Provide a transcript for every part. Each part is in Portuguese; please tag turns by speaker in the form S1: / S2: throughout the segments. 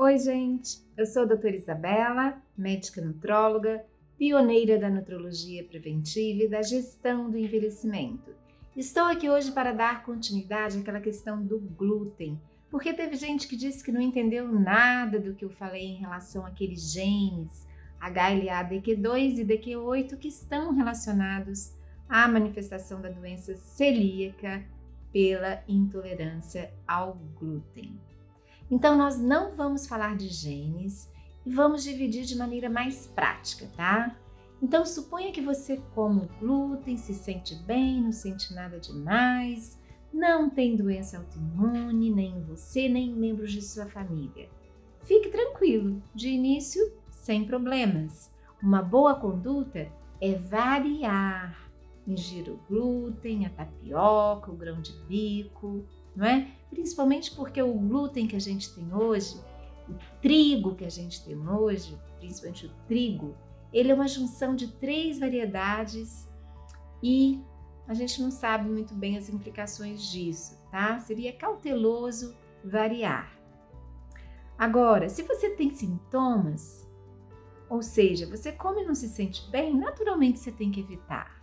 S1: Oi, gente! Eu sou a doutora Isabela, médica nutróloga, pioneira da nutrologia preventiva e da gestão do envelhecimento. Estou aqui hoje para dar continuidade àquela questão do glúten, porque teve gente que disse que não entendeu nada do que eu falei em relação àqueles genes HLA-DQ2 e DQ8 que estão relacionados à manifestação da doença celíaca pela intolerância ao glúten. Então, nós não vamos falar de genes e vamos dividir de maneira mais prática, tá? Então, suponha que você come glúten, se sente bem, não sente nada demais, não tem doença autoimune, nem em você, nem em membros de sua família. Fique tranquilo, de início, sem problemas. Uma boa conduta é variar, ingir o glúten, a tapioca, o grão de bico, não é? Principalmente porque o glúten que a gente tem hoje, o trigo que a gente tem hoje, principalmente o trigo, ele é uma junção de três variedades e a gente não sabe muito bem as implicações disso, tá? Seria cauteloso variar. Agora, se você tem sintomas, ou seja, você come e não se sente bem, naturalmente você tem que evitar.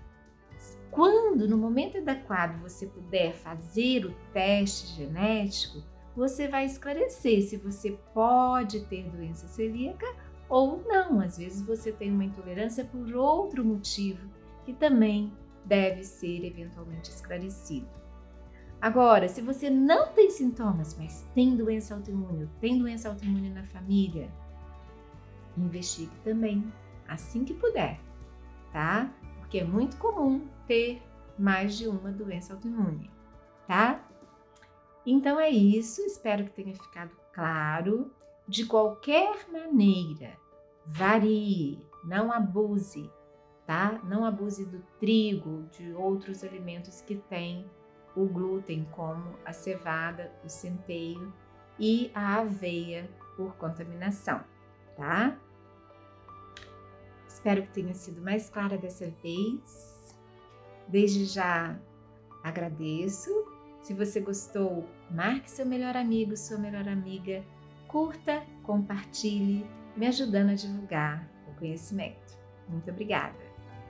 S1: Quando, no momento adequado, você puder fazer o teste genético, você vai esclarecer se você pode ter doença celíaca ou não. Às vezes você tem uma intolerância por outro motivo que também deve ser eventualmente esclarecido. Agora, se você não tem sintomas, mas tem doença autoimune, tem doença autoimune na família, investigue também, assim que puder, tá? Porque é muito comum ter mais de uma doença autoimune, tá? Então é isso, espero que tenha ficado claro. De qualquer maneira, varie, não abuse, tá? Não abuse do trigo, de outros alimentos que têm o glúten, como a cevada, o centeio e a aveia por contaminação, tá? Espero que tenha sido mais clara dessa vez. Desde já agradeço. Se você gostou, marque seu melhor amigo, sua melhor amiga, curta, compartilhe, me ajudando a divulgar o conhecimento. Muito obrigada!